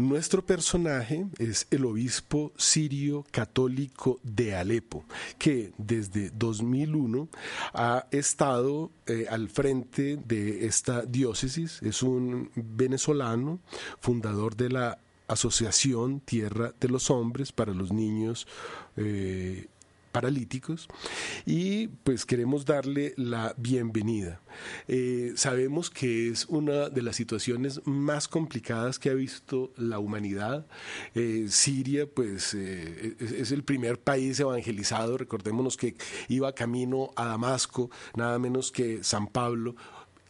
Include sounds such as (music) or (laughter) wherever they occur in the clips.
Nuestro personaje es el obispo sirio católico de Alepo, que desde 2001 ha estado eh, al frente de esta diócesis. Es un venezolano, fundador de la Asociación Tierra de los Hombres para los Niños eh, paralíticos y pues queremos darle la bienvenida. Eh, sabemos que es una de las situaciones más complicadas que ha visto la humanidad. Eh, Siria pues eh, es, el primer país evangelizado, recordémonos que iba camino a Damasco, nada menos que San Pablo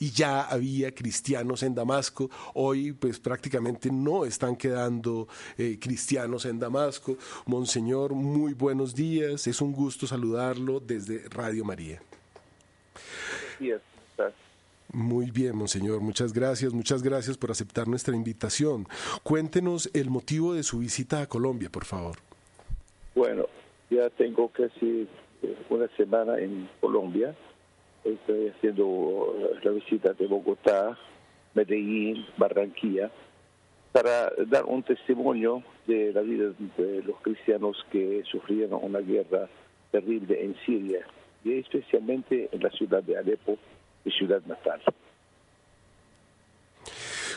y ya había cristianos en Damasco. Hoy, pues prácticamente no están quedando eh, cristianos en Damasco. Monseñor, muy buenos días. Es un gusto saludarlo desde Radio María. Muy bien, Monseñor. Muchas gracias. Muchas gracias por aceptar nuestra invitación. Cuéntenos el motivo de su visita a Colombia, por favor. Bueno, ya tengo casi una semana en Colombia estoy haciendo la visita de Bogotá, Medellín, Barranquilla, para dar un testimonio de la vida de los cristianos que sufrieron una guerra terrible en Siria y especialmente en la ciudad de Alepo, mi ciudad natal.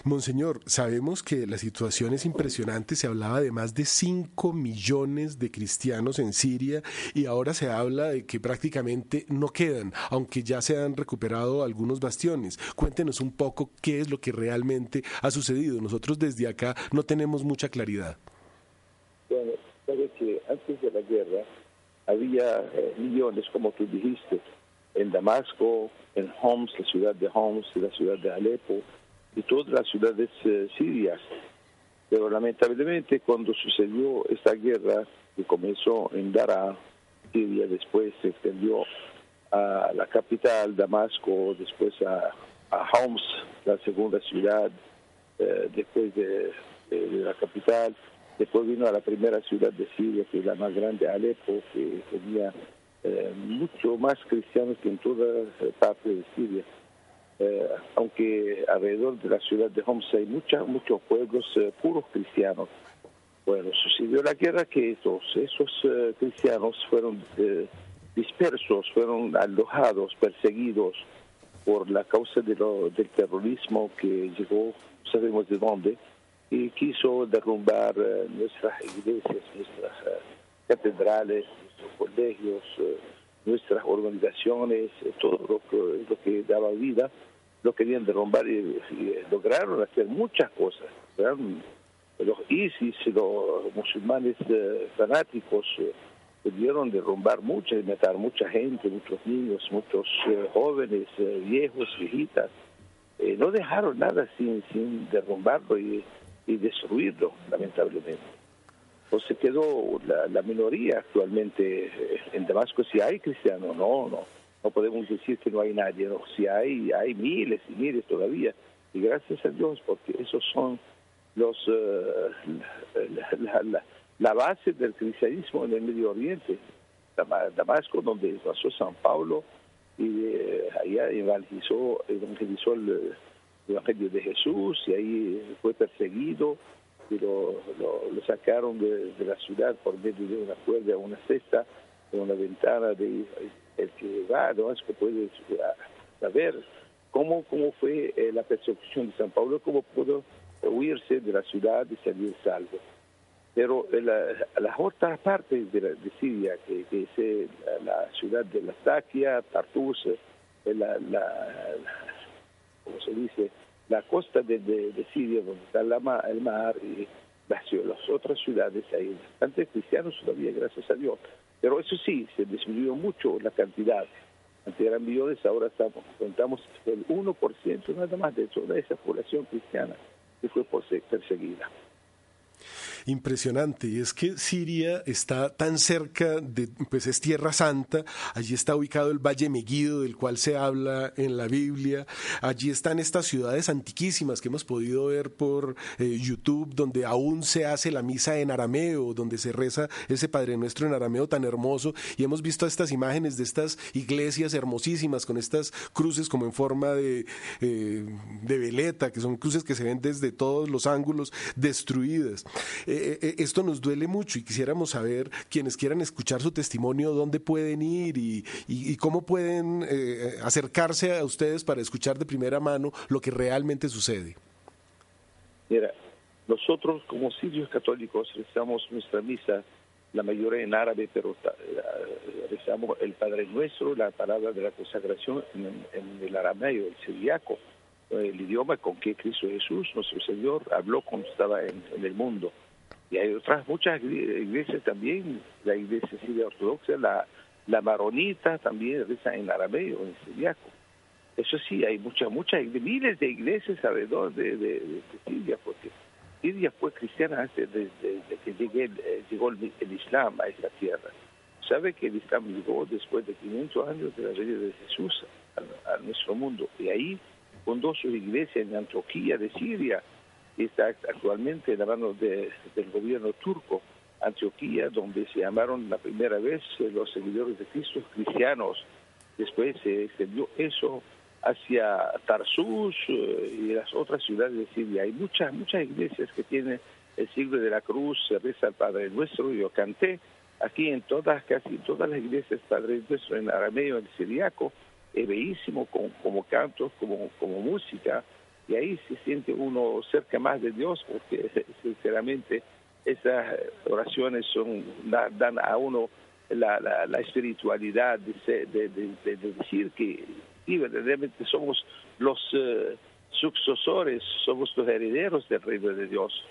Monseñor, sabemos que la situación es impresionante. Se hablaba de más de 5 millones de cristianos en Siria y ahora se habla de que prácticamente no quedan, aunque ya se han recuperado algunos bastiones. Cuéntenos un poco qué es lo que realmente ha sucedido. Nosotros desde acá no tenemos mucha claridad. Bueno, sabe que antes de la guerra había eh, millones, como tú dijiste, en Damasco, en Homs, la ciudad de Homs, la ciudad de Alepo, y todas las ciudades eh, sirias. Pero lamentablemente cuando sucedió esta guerra que comenzó en Daraa, Siria, después se extendió a la capital, Damasco, después a, a Homs, la segunda ciudad, eh, después de, la capital, después vino a la primera ciudad de Siria, que es la más grande, Alepo, que tenía eh, mucho más cristianos que en toda parte de Siria. Eh, aunque alrededor de la ciudad de Homs hay mucha, muchos pueblos eh, puros cristianos. Bueno, sucedió la guerra que esos, esos eh, cristianos fueron dispersos, fueron alojados, perseguidos por la causa del terrorismo que llegó, sabemos de dónde, y quiso derrumbar nuestras iglesias, nuestras catedrales, nuestros colegios, nuestras organizaciones, todo lo que, lo que daba vida lo querían derrumbar y, lograron hacer muchas cosas. Los ISIS, los musulmanes eh, fanáticos, eh, pudieron derrumbar mucho y matar mucha gente, muchos niños, muchos eh, jóvenes, viejos, viejitas. no dejaron nada sin derrumbarlo y, destruirlo, lamentablemente. Entonces quedó la, la minoría actualmente en Damasco, si hay cristianos, no, no. No podemos decir que no hay nadie, no, si hay, hay miles y miles todavía, y gracias a Dios, porque esos son los eh, la, base del cristianismo en el Medio Oriente, Damasco, donde pasó San Pablo, y eh, allá evangelizó, evangelizó el, Evangelio de Jesús, y ahí fue perseguido, y lo, lo, sacaron de, de, la ciudad por medio de una cuerda, una cesta, de una ventana de el que va a Damasco puede saber cómo, cómo fue eh, la persecución de San Pablo, cómo pudo huirse de la ciudad y salir salvo. Pero la, las otras partes de, Siria, que, es eh, la, ciudad de Latakia, Tartus, eh, la, la, ¿cómo se dice? La costa de, de, Siria, donde está el mar y las, las otras ciudades, hay bastantes cristianos todavía, gracias a Dios. Pero eso sí, se disminuyó mucho la cantidad. Antes eran millones, ahora estamos, contamos el 1% nada más de toda esa población cristiana que fue perseguida. Impresionante. Y es que Siria está tan cerca de, pues es Tierra Santa, allí está ubicado el Valle Meguido del cual se habla en la Biblia, allí están estas ciudades antiquísimas que hemos podido ver por eh, YouTube, donde aún se hace la misa en arameo, donde se reza ese Padre Nuestro en arameo tan hermoso. Y hemos visto estas imágenes de estas iglesias hermosísimas con estas cruces como en forma de, eh, de veleta, que son cruces que se ven desde todos los ángulos destruidas. Eh, esto nos duele mucho y quisiéramos saber, quienes quieran escuchar su testimonio, dónde pueden ir y, cómo pueden eh, acercarse a ustedes para escuchar de primera mano lo que realmente sucede. Mira, nosotros como sirios católicos rezamos nuestra misa, la mayoría en árabe, pero rezamos el Padre Nuestro, la palabra de la consagración en, el arameo, el siriaco el idioma con que Cristo Jesús, nuestro Señor, habló cuando estaba en, el mundo. Y hay otras muchas iglesias también, la iglesia siria ortodoxa, la, maronita también reza en arameo, en siriaco. Eso sí, hay muchas, muchas, miles de iglesias alrededor de, Siria, porque Siria fue cristiana antes de, que llegue, eh, llegó el, Islam a esa tierra. Sabe que el Islam llegó después de 500 años de la venida de Jesús a, a nuestro mundo. Y ahí fundó su iglesia en Antioquía de Siria y está actualmente en la mano del gobierno turco. Antioquía, donde se llamaron la primera vez eh, los seguidores de Cristo cristianos. Después se extendió eso hacia Tarsus eh, y las otras ciudades de Siria. Hay muchas, muchas iglesias que tienen el siglo de la cruz, se reza al Padre Nuestro, yo canté aquí en todas, casi todas las iglesias Padre Nuestro en arameo, en siriaco, es bellísimo como, como cantos, como, como música, y ahí se siente uno cerca más de Dios, porque (laughs) sinceramente esas oraciones son dan a uno la, espiritualidad de, de, decir que verdaderamente somos los uh, sucesores, somos los herederos del reino de Dios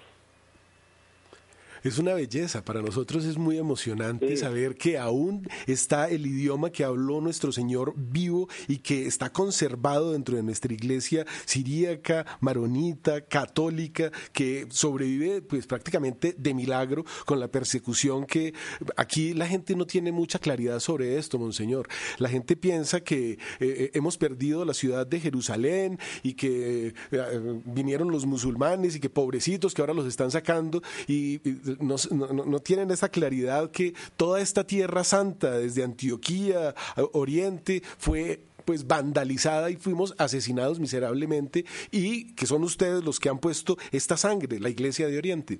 es una belleza. Para nosotros es muy emocionante saber que aún está el idioma que habló nuestro Señor vivo y que está conservado dentro de nuestra iglesia siríaca, maronita, católica, que sobrevive pues prácticamente de milagro con la persecución que aquí la gente no tiene mucha claridad sobre esto, monseñor. La gente piensa que eh, eh, hemos perdido la ciudad de Jerusalén y que eh, vinieron los musulmanes y que pobrecitos que ahora los están sacando y no, tienen esa claridad que toda esta tierra santa, desde Antioquía, Oriente, fue pues vandalizada y fuimos asesinados miserablemente y que son ustedes los que han puesto esta sangre, la Iglesia de Oriente.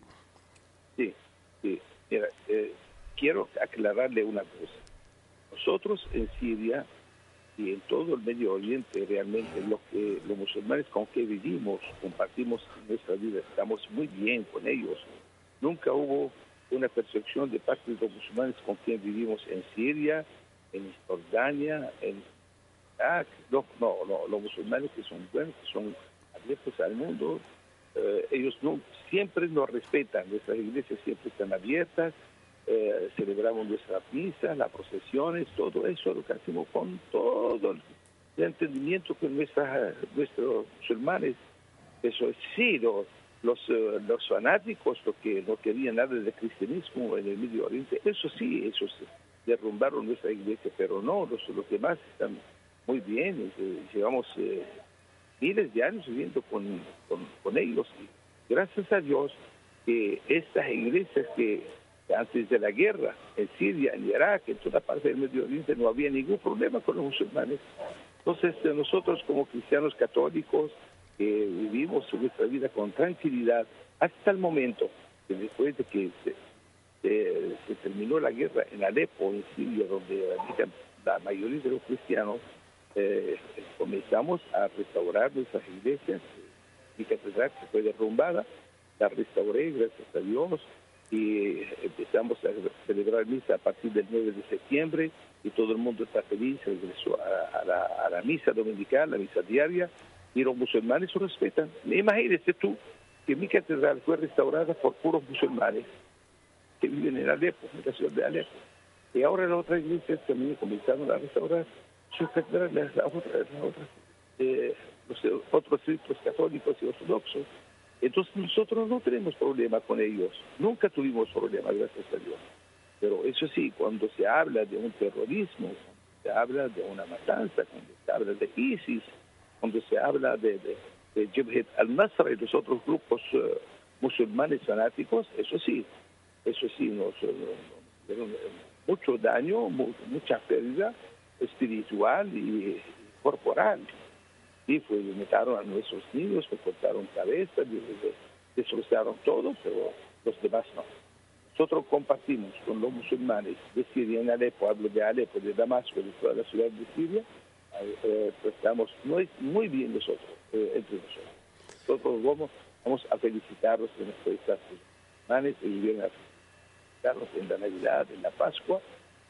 Sí, sí. Mira, eh, quiero aclararle una cosa. Nosotros en Siria y en todo el Medio Oriente realmente los que los musulmanes con que vivimos, compartimos nuestra vida, estamos muy bien con ellos Nunca hubo una percepción de parte de los musulmanes con quien vivimos en Siria, en Jordania, en Irak. No, no, los musulmanes que son buenos, que son abiertos al mundo, eh, ellos siempre nos respetan, nuestras iglesias siempre están abiertas, eh, celebramos nuestras misas, las procesiones, todo eso lo que hacemos con todo el entendimiento que nuestras, nuestros musulmanes, eso sí, los, los, eh, los fanáticos lo que no querían nada de cristianismo en el Medio Oriente, eso sí, esos derrumbaron nuestra iglesia, pero no, los, los demás están muy bien, llevamos eh, miles de años viviendo con, con, ellos. Gracias a Dios que estas iglesias que antes de la guerra en Siria, en Irak, en toda parte del Medio Oriente no había ningún problema con los musulmanes. Entonces nosotros como cristianos católicos, vivimos nuestra vida con tranquilidad hasta el momento que después de que se, terminó la guerra en Alepo, en Siria, donde la mayoría de los cristianos, eh, comenzamos a restaurar nuestras iglesias. Mi catedral que fue derrumbada, la restauré, gracias a Dios, y empezamos a celebrar misa a partir del 9 de septiembre y todo el mundo está feliz, regresó a, la, a la misa dominical, la misa diaria, y los musulmanes lo respetan. Imagínese tú que mi catedral fue restaurada por puros musulmanes que viven en Alepo, en la ciudad de Alepo. Y ahora las otras iglesias también comenzaron a restaurar sus catedrales, las otras, las otras, eh, los otros centros católicos y ortodoxos. Entonces nosotros no tenemos problema con ellos, nunca tuvimos problema, gracias a Dios. Pero eso sí, cuando se habla de un terrorismo, cuando se habla de una matanza, cuando se habla de ISIS, cuando se habla de, de, de al-Nasr y los otros grupos eh, musulmanes fanáticos, eso sí, eso sí nos, nos, mucho daño, mucha pérdida espiritual y corporal. Y pues mataron a nuestros niños, me cortaron cabezas, destrozaron todo, pero los demás no. Nosotros compartimos con los musulmanes de Siria en Alepo, hablo de Alepo, de Damasco, de toda la ciudad de Siria, eh, pues estamos muy, muy bien nosotros, eh, entre nosotros. Nosotros vamos, vamos a felicitarlos en nuestros musulmanes y vienen a felicitarlos en la Navidad, en la Pascua,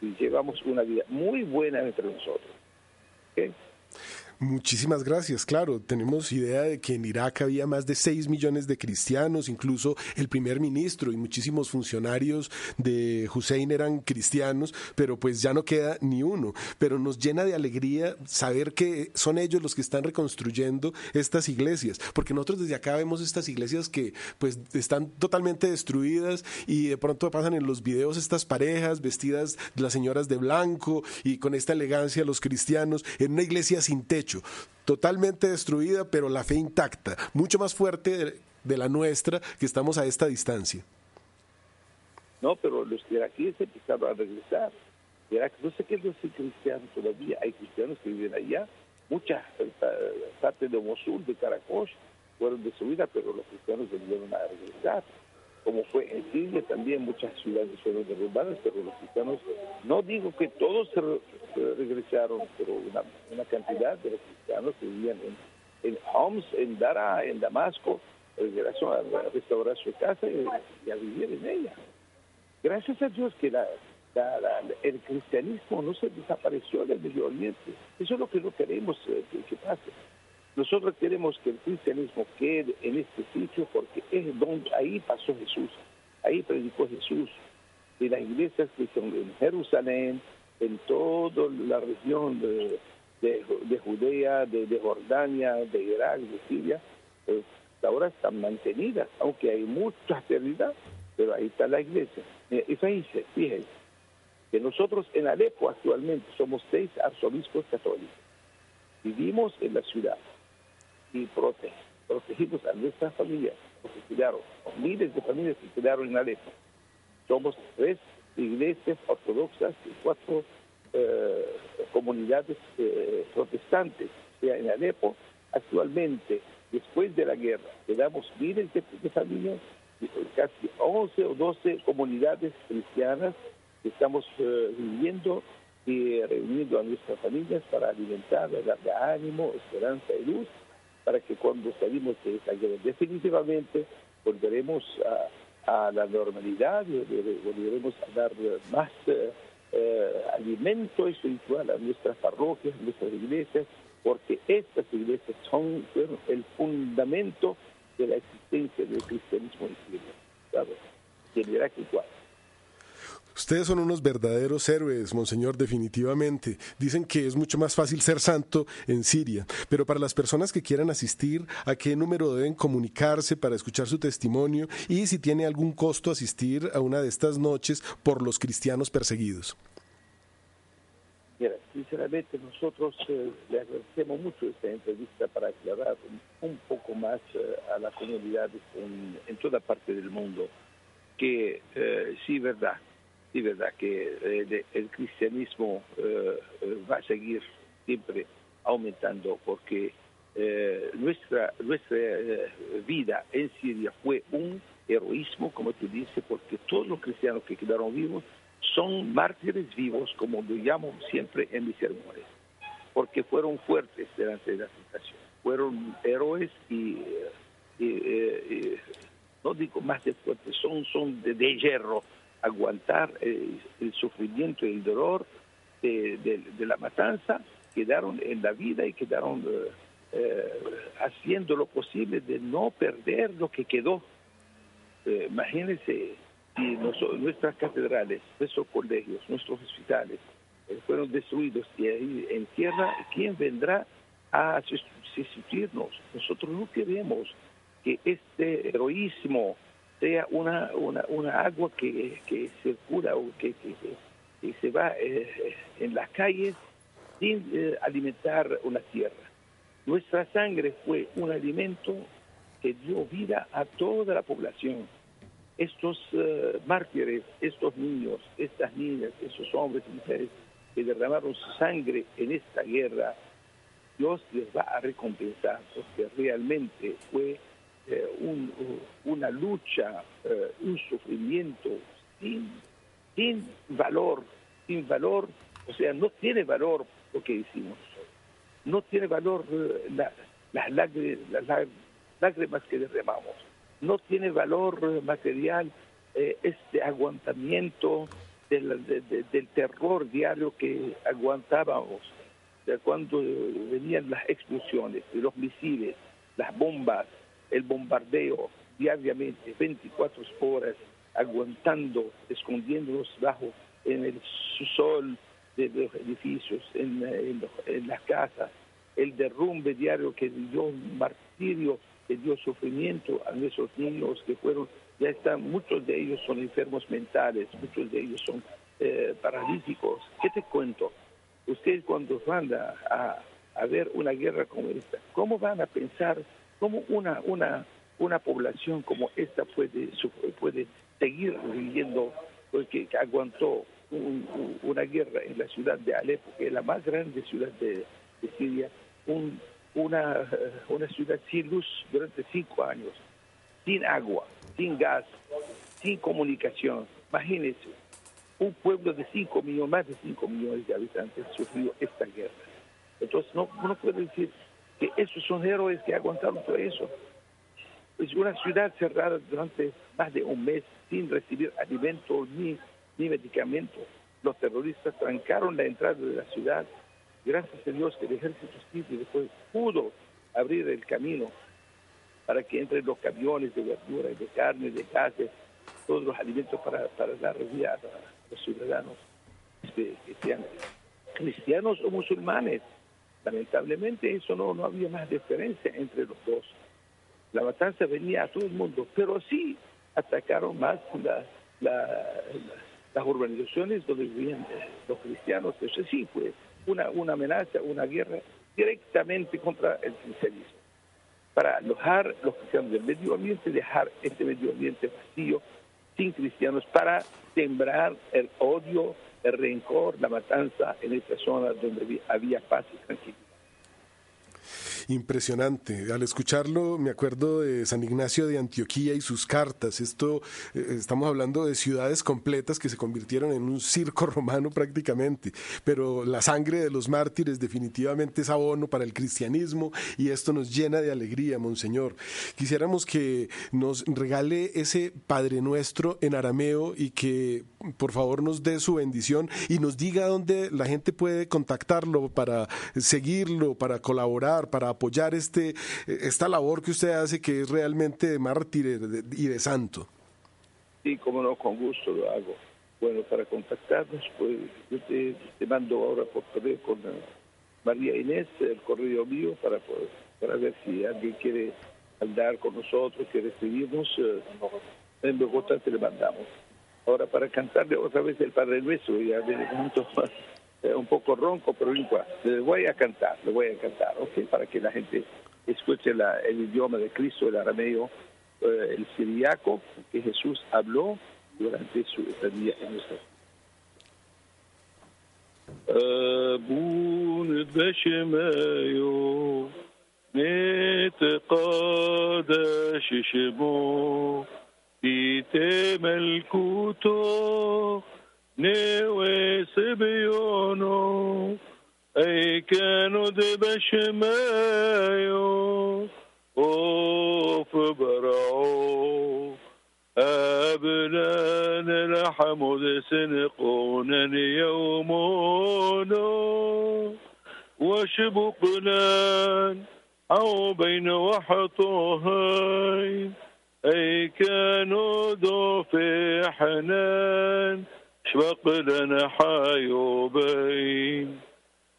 y llevamos una vida muy buena entre nosotros. ¿Okay? Muchísimas gracias. Claro, tenemos idea de que en Irak había más de 6 millones de cristianos, incluso el primer ministro y muchísimos funcionarios de Hussein eran cristianos, pero pues ya no queda ni uno. Pero nos llena de alegría saber que son ellos los que están reconstruyendo estas iglesias, porque nosotros desde acá vemos estas iglesias que pues están totalmente destruidas y de pronto pasan en los videos estas parejas vestidas las señoras de blanco y con esta elegancia los cristianos en una iglesia sin techo totalmente destruida, pero la fe intacta, mucho más fuerte de, la nuestra que estamos a esta distancia. No, pero los iraquíes empezaron a regresar. Irak, no sé qué es decir cristianos todavía, hay cristianos que viven allá, muchas partes de Mosul, de Caracol, fueron destruidas, pero los cristianos volvieron a regresar como fue en Siria, también muchas ciudades fueron derrumbadas, pero los cristianos, no digo que todos se, regresaron, pero una, cantidad de los cristianos que vivían en, en Homs, en Dara, en Damasco, regresaron a restaurar su casa y, a vivir en ella. Gracias a Dios que la, el cristianismo no se desapareció del Medio Oriente. Eso es lo que no queremos eh, que pase. Nosotros queremos que el cristianismo quede en este sitio porque es donde ahí pasó Jesús, ahí predicó Jesús. Y las iglesias que son en Jerusalén, en toda la región de, de, Judea, de, Jordania, de Irak, de Siria, pues ahora están mantenidas, aunque hay mucha pérdida, pero ahí está la iglesia. Y fíjense, fíjense, que nosotros en Alepo actualmente somos seis arzobispos católicos. Vivimos en la ciudad y protege, protegimos a nuestras familias, porque quedaron miles de familias que quedaron en Alepo. Somos tres iglesias ortodoxas y cuatro eh, comunidades eh, protestantes, sea en Alepo. Actualmente, después de la guerra, quedamos miles de, familias, casi 11 o 12 comunidades cristianas que estamos eh, viviendo y reuniendo a nuestras familias para alimentarlas, darle ánimo, esperanza y luz para que cuando salimos de esta guerra definitivamente volveremos a, la normalidad, volveremos a dar más eh, eh, alimento espiritual a nuestras parroquias, a nuestras iglesias, porque estas iglesias son el fundamento de la existencia del cristianismo en Siria, ¿sabes? En Irak igual. Ustedes son unos verdaderos héroes, monseñor, definitivamente. Dicen que es mucho más fácil ser santo en Siria, pero para las personas que quieran asistir, ¿a qué número deben comunicarse para escuchar su testimonio y si tiene algún costo asistir a una de estas noches por los cristianos perseguidos? Mira, sinceramente nosotros eh, le agradecemos mucho esta entrevista para aclarar un, poco más eh, a la comunidad en, toda parte del mundo que eh, sí, verdad, sí, verdad que eh, el cristianismo eh, eh, va a seguir siempre aumentando porque nuestra, nuestra vida en Siria fue un heroísmo, como tú dices, porque todos los cristianos que quedaron vivos son mártires vivos, como lo llamo siempre en mis sermones, porque fueron fuertes delante de la tentación, fueron héroes y, no digo más de fuertes, son, son de hierro, aguantar eh, el sufrimiento y el dolor de, la matanza, quedaron en la vida y quedaron eh, eh, haciendo lo posible de no perder lo que quedó. imagínense si nuestras catedrales, nuestros colegios, nuestros hospitales fueron destruidos y ahí en tierra, ¿quién vendrá a sustituirnos? Nosotros no queremos que este heroísmo sea una, una, agua que, que circula o que, se va eh, en las calles sin eh, alimentar una tierra. Nuestra sangre fue un alimento que dio vida a toda la población. Estos uh, mártires, estos niños, estas niñas, esos hombres y mujeres que derramaron su sangre en esta guerra, Dios les va a recompensar porque realmente fue eh, un, una lucha, eh, un sufrimiento sin, sin valor, sin valor, o sea, no tiene valor lo que hicimos, no tiene valor eh, las, lágrimas, que derramamos, no tiene valor material este aguantamiento del, del terror diario que aguantábamos de cuando venían las explosiones, los misiles, las bombas, el bombardeo diariamente, 24 horas, aguantando, escondiéndonos bajo en el sol de los edificios, en, en, las casas, el derrumbe diario que dio martirio, que dio sufrimiento a nuestros niños que fueron, ya están, muchos de ellos son enfermos mentales, muchos de ellos son eh, paralíticos. ¿Qué te cuento? Ustedes cuando van a, a ver una guerra como esta, ¿cómo van a pensar ¿Cómo una, una, una población como esta puede, puede seguir viviendo, porque aguantó una guerra en la ciudad de Alepo, que es la más grande ciudad de, Siria, una, una ciudad sin luz durante cinco años, sin agua, sin gas, sin comunicación. Imagínense, un pueblo de cinco millones, más de cinco millones de habitantes sufrió esta guerra. Entonces no, no puede decir que esos son héroes que aguantaron todo eso. Es una ciudad cerrada durante más de un mes sin recibir alimentos ni, ni medicamentos. Los terroristas trancaron la entrada de la ciudad. Gracias a Dios que el ejército sirio después pudo abrir el camino para que entren los camiones de verduras, de carne, de gases, todos los alimentos para, para dar vida a los ciudadanos sean cristianos o musulmanes. Lamentablemente eso no, no había más diferencia entre los dos. La matanza venía a todo el mundo, pero sí atacaron más las urbanizaciones donde vivían los cristianos. Eso sí fue una, una amenaza, una guerra directamente contra el cristianismo. Para alojar los cristianos del medio ambiente, dejar este medio ambiente vacío, sin cristianos, para sembrar el odio, el rencor, la matanza en esta zona donde había paz y tranquilidad. Impresionante. Al escucharlo me acuerdo de San Ignacio de Antioquía y sus cartas. Esto eh, estamos hablando de ciudades completas que se convirtieron en un circo (laughs) romano prácticamente. Pero la sangre de los mártires definitivamente es abono para el cristianismo y esto nos llena de alegría, monseñor. Quisiéramos que nos regale ese Padre Nuestro en arameo y que por favor nos dé su bendición y nos diga dónde la gente puede contactarlo para seguirlo, para colaborar, para apoyar este, esta labor que usted hace que es realmente de mártir y de santo. Sí, como no, con gusto lo hago. Bueno, para contactarnos, pues yo te, mando ahora por correo con eh, María Inés, el correo mío, para, para ver si alguien quiere andar con nosotros, quiere recibirnos. Eh, en Bogotá te le mandamos. Ahora, para cantarle otra vez el Padre Nuestro, ya viene más un poco ronco, pero igual. Le voy a cantar, le voy a cantar, ¿ok? Para que la gente escuche el idioma de Cristo, el arameo, eh, el siriaco que Jesús habló durante su estadía en nuestra أبون بشمايو نتقادش شمو في تملكوتو نوي صبيونو أي كانوا دبش مايو أوف برعو أبنان الحمد سنقونا يومونو وشبقنان أو بين وحطوهين أي كانوا ذو في حنان أشفق لنا حيوبين.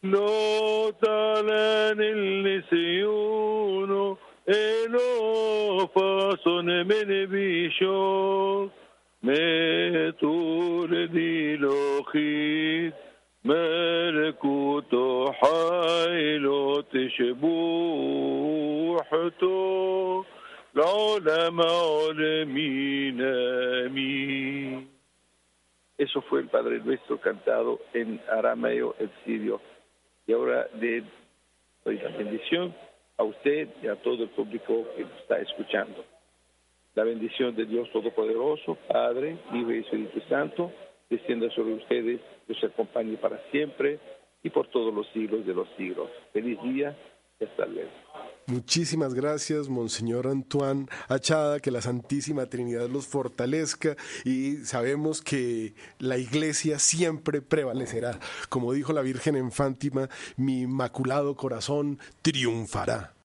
لو تعلن اللي إلو فاصن من بيشوك متول دي لوخيد ملكوتو حيلو تشبوحتو العلماء علمين آمين Eso fue el Padre Nuestro cantado en arameo, el sirio. Y ahora le doy la bendición a usted y a todo el público que está escuchando. La bendición de Dios Todopoderoso, Padre, Hijo y Espíritu Santo, descienda sobre ustedes, los acompañe para siempre y por todos los siglos de los siglos. Feliz día Muchísimas gracias, Monseñor Antoine Achada, que la Santísima Trinidad los fortalezca y sabemos que la Iglesia siempre prevalecerá. Como dijo la Virgen en Fátima, mi inmaculado corazón triunfará.